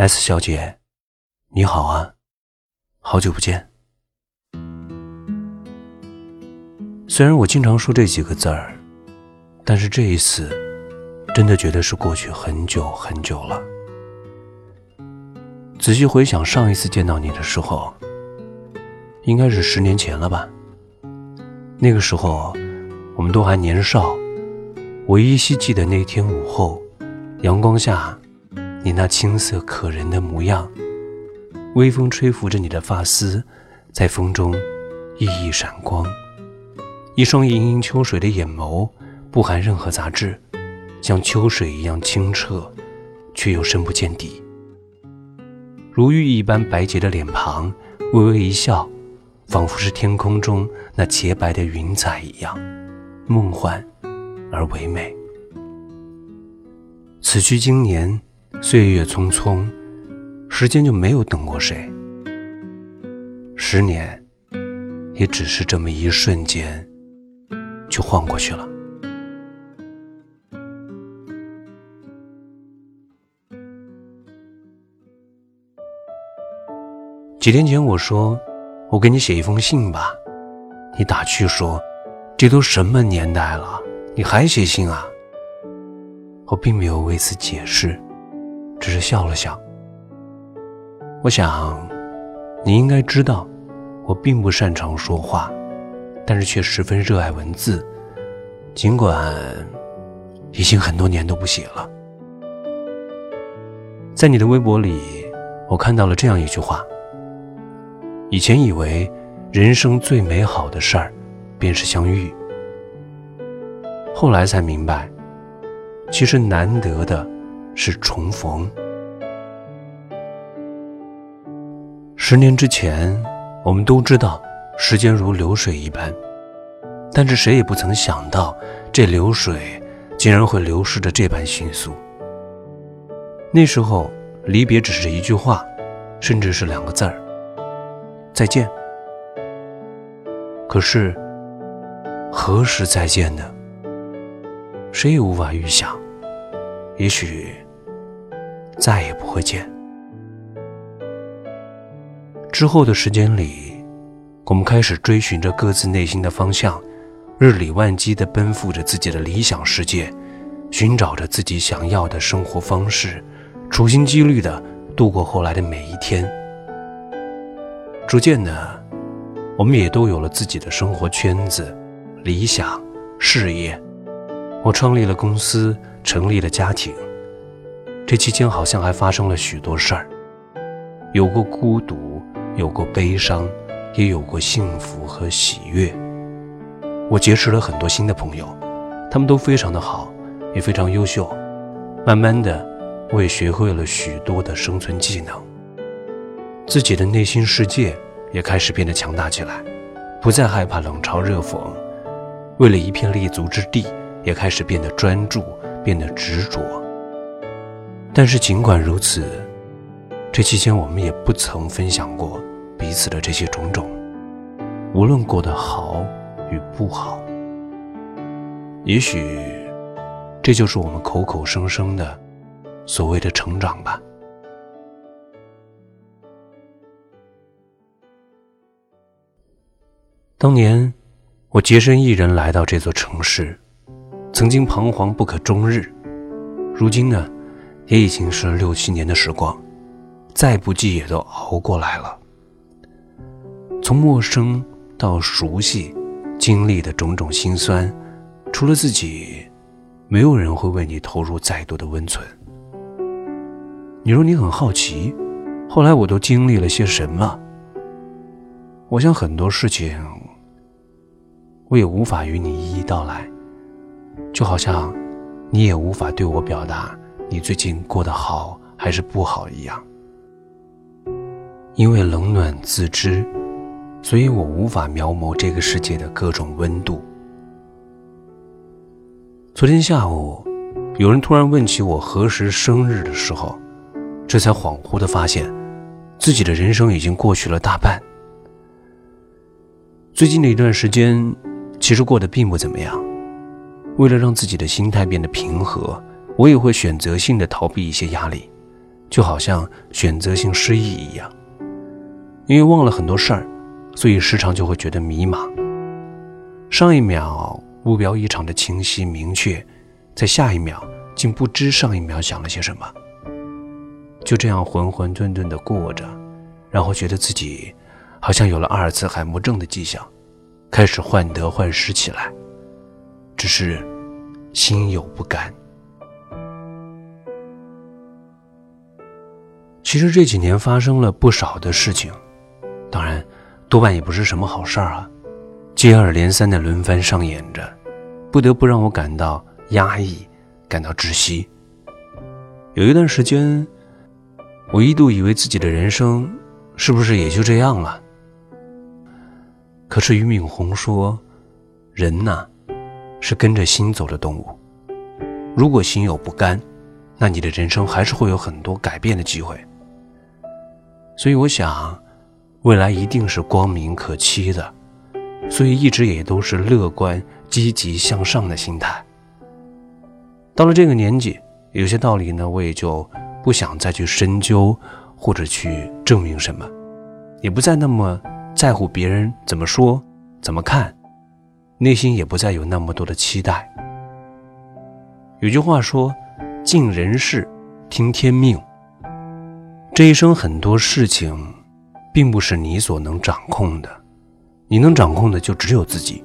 S 小姐，你好啊，好久不见。虽然我经常说这几个字儿，但是这一次，真的觉得是过去很久很久了。仔细回想上一次见到你的时候，应该是十年前了吧。那个时候，我们都还年少。我依稀记得那天午后，阳光下，你那青涩可人的模样，微风吹拂着你的发丝，在风中熠熠闪光。一双盈盈秋水的眼眸，不含任何杂质，像秋水一样清澈，却又深不见底。如玉一般白洁的脸庞，微微一笑，仿佛是天空中那洁白的云彩一样，梦幻。而唯美。此去经年，岁月匆匆，时间就没有等过谁。十年，也只是这么一瞬间，就晃过去了。几天前，我说我给你写一封信吧，你打趣说，这都什么年代了？你还写信啊？我并没有为此解释，只是笑了笑。我想，你应该知道，我并不擅长说话，但是却十分热爱文字。尽管已经很多年都不写了，在你的微博里，我看到了这样一句话：以前以为人生最美好的事儿，便是相遇。后来才明白，其实难得的是重逢。十年之前，我们都知道时间如流水一般，但是谁也不曾想到，这流水竟然会流逝的这般迅速。那时候，离别只是一句话，甚至是两个字儿：再见。可是，何时再见呢？谁也无法预想，也许再也不会见。之后的时间里，我们开始追寻着各自内心的方向，日理万机地奔赴着自己的理想世界，寻找着自己想要的生活方式，处心积虑地度过后来的每一天。逐渐的，我们也都有了自己的生活圈子、理想、事业。我创立了公司，成立了家庭。这期间好像还发生了许多事儿，有过孤独，有过悲伤，也有过幸福和喜悦。我结识了很多新的朋友，他们都非常的好，也非常优秀。慢慢的，我也学会了许多的生存技能，自己的内心世界也开始变得强大起来，不再害怕冷嘲热讽，为了一片立足之地。也开始变得专注，变得执着。但是尽管如此，这期间我们也不曾分享过彼此的这些种种，无论过得好与不好。也许，这就是我们口口声声的所谓的成长吧。当年，我洁身一人来到这座城市。曾经彷徨不可终日，如今呢，也已经是六七年的时光，再不济也都熬过来了。从陌生到熟悉，经历的种种心酸，除了自己，没有人会为你投入再多的温存。你说你很好奇，后来我都经历了些什么？我想很多事情，我也无法与你一一道来。就好像，你也无法对我表达你最近过得好还是不好一样。因为冷暖自知，所以我无法描摹这个世界的各种温度。昨天下午，有人突然问起我何时生日的时候，这才恍惚的发现，自己的人生已经过去了大半。最近的一段时间，其实过得并不怎么样。为了让自己的心态变得平和，我也会选择性的逃避一些压力，就好像选择性失忆一样。因为忘了很多事儿，所以时常就会觉得迷茫。上一秒目标异常的清晰明确，在下一秒竟不知上一秒想了些什么。就这样浑浑沌沌的过着，然后觉得自己好像有了阿尔茨海默症的迹象，开始患得患失起来。只是心有不甘。其实这几年发生了不少的事情。当然，多半也不是什么好事儿啊，接二连三的轮番上演着，不得不让我感到压抑，感到窒息。有一段时间，我一度以为自己的人生是不是也就这样了？可是俞敏洪说：“人呐，是跟着心走的动物。如果心有不甘，那你的人生还是会有很多改变的机会。”所以我想。未来一定是光明可期的，所以一直也都是乐观、积极向上的心态。到了这个年纪，有些道理呢，我也就不想再去深究，或者去证明什么，也不再那么在乎别人怎么说、怎么看，内心也不再有那么多的期待。有句话说：“尽人事，听天命。”这一生很多事情。并不是你所能掌控的，你能掌控的就只有自己，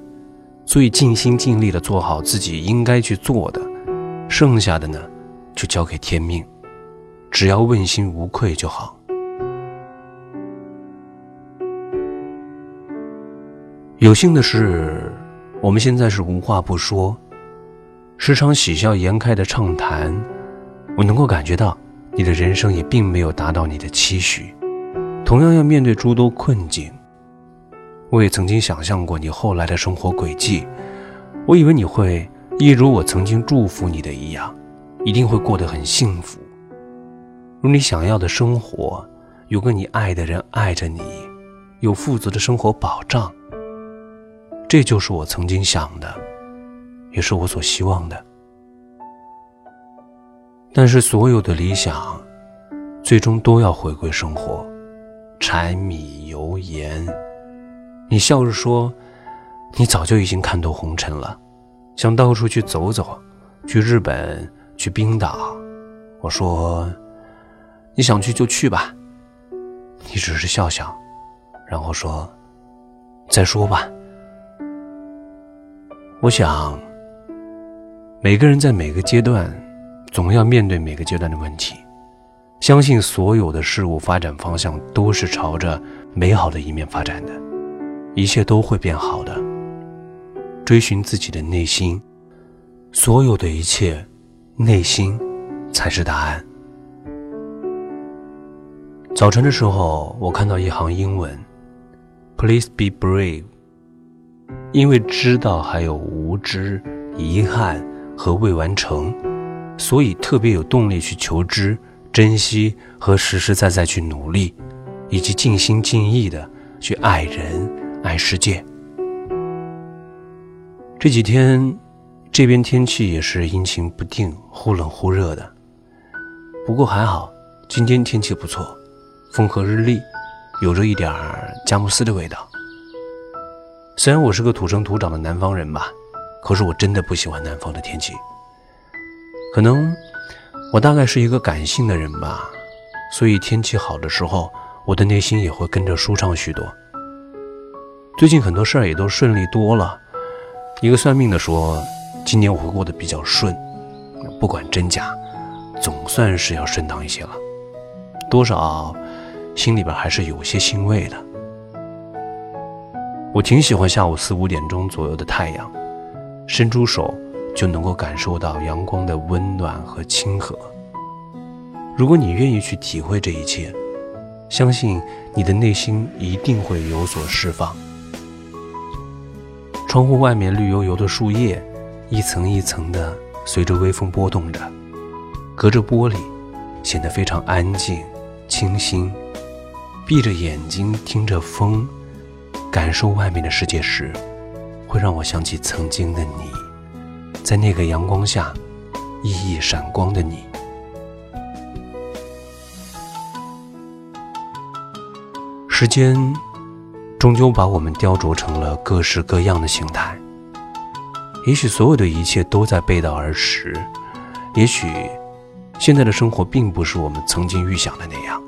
所以尽心尽力的做好自己应该去做的，剩下的呢，就交给天命，只要问心无愧就好。有幸的是，我们现在是无话不说，时常喜笑颜开的畅谈，我能够感觉到你的人生也并没有达到你的期许。同样要面对诸多困境，我也曾经想象过你后来的生活轨迹。我以为你会一如我曾经祝福你的一样，一定会过得很幸福，如你想要的生活，有个你爱的人爱着你，有富足的生活保障。这就是我曾经想的，也是我所希望的。但是所有的理想，最终都要回归生活。柴米油盐，你笑着说：“你早就已经看透红尘了，想到处去走走，去日本，去冰岛。”我说：“你想去就去吧。”你只是笑笑，然后说：“再说吧。”我想，每个人在每个阶段，总要面对每个阶段的问题。相信所有的事物发展方向都是朝着美好的一面发展的，一切都会变好的。追寻自己的内心，所有的一切，内心才是答案。早晨的时候，我看到一行英文：“Please be brave。”因为知道还有无知、遗憾和未完成，所以特别有动力去求知。珍惜和实实在在去努力，以及尽心尽意的去爱人、爱世界。这几天，这边天气也是阴晴不定，忽冷忽热的。不过还好，今天天气不错，风和日丽，有着一点佳木斯的味道。虽然我是个土生土长的南方人吧，可是我真的不喜欢南方的天气。可能。我大概是一个感性的人吧，所以天气好的时候，我的内心也会跟着舒畅许多。最近很多事儿也都顺利多了，一个算命的说，今年我会过得比较顺，不管真假，总算是要顺当一些了，多少心里边还是有些欣慰的。我挺喜欢下午四五点钟左右的太阳，伸出手。就能够感受到阳光的温暖和亲和。如果你愿意去体会这一切，相信你的内心一定会有所释放。窗户外面绿油油的树叶，一层一层的随着微风波动着，隔着玻璃，显得非常安静、清新。闭着眼睛听着风，感受外面的世界时，会让我想起曾经的你。在那个阳光下熠熠闪光的你。时间终究把我们雕琢成了各式各样的形态也许所有的一切都在背道而驰也许现在的生活并不是我们曾经预想的那样。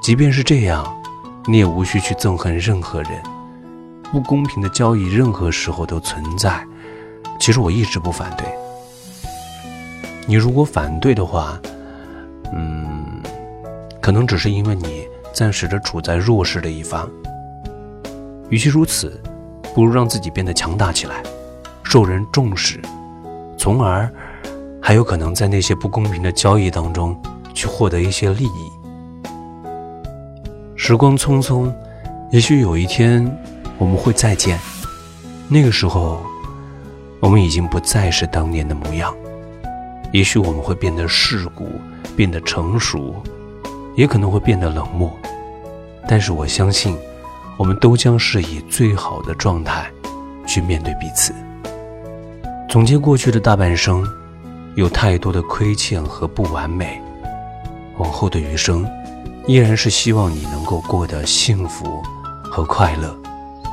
即便是这样你也无需去憎恨任何人不公平的交易任何时候都存在。其实我一直不反对。你如果反对的话，嗯，可能只是因为你暂时的处在弱势的一方。与其如此，不如让自己变得强大起来。受人重视，从而还有可能在那些不公平的交易当中去获得一些利益。时光匆匆，也许有一天我们会再见，那个时候我们已经不再是当年的模样。也许我们会变得世故，变得成熟，也可能会变得冷漠，但是我相信，我们都将是以最好的状态去面对彼此。总结过去的大半生，有太多的亏欠和不完美。往后的余生，依然是希望你能够过得幸福和快乐，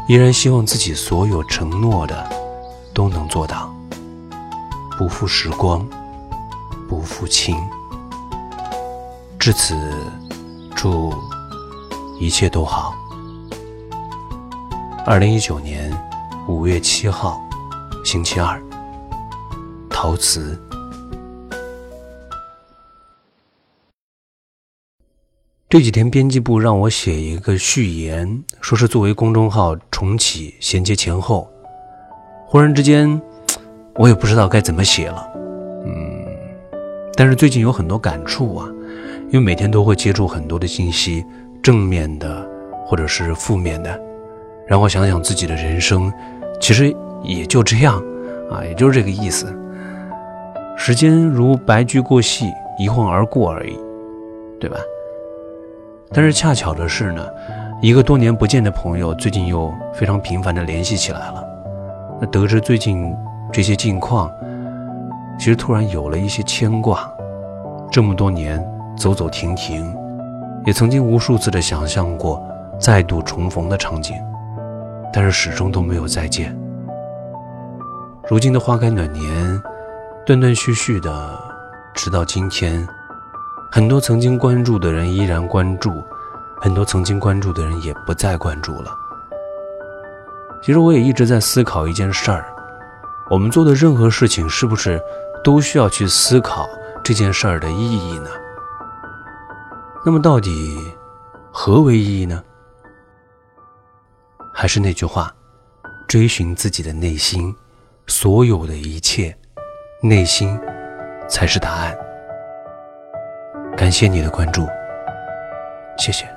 依然希望自己所有承诺的都能做到。不负时光，不负卿。至此，祝一切都好。二零一九年五月七号，星期二。陶瓷。这几天编辑部让我写一个序言，说是作为公众号重启衔接前后。忽然之间，我也不知道该怎么写了。嗯，但是最近有很多感触啊，因为每天都会接触很多的信息，正面的或者是负面的，然后想想自己的人生，其实也就这样啊，也就是这个意思。时间如白驹过隙，一晃而过而已，对吧？但是恰巧的是呢，一个多年不见的朋友最近又非常频繁的联系起来了。那得知最近这些近况，其实突然有了一些牵挂。这么多年走走停停，也曾经无数次的想象过再度重逢的场景，但是始终都没有再见。如今的花开暖年。断断续续的，直到今天，很多曾经关注的人依然关注，很多曾经关注的人也不再关注了。其实我也一直在思考一件事儿：我们做的任何事情，是不是都需要去思考这件事儿的意义呢？那么，到底何为意义呢？还是那句话，追寻自己的内心，所有的一切。内心才是答案。感谢你的关注，谢谢。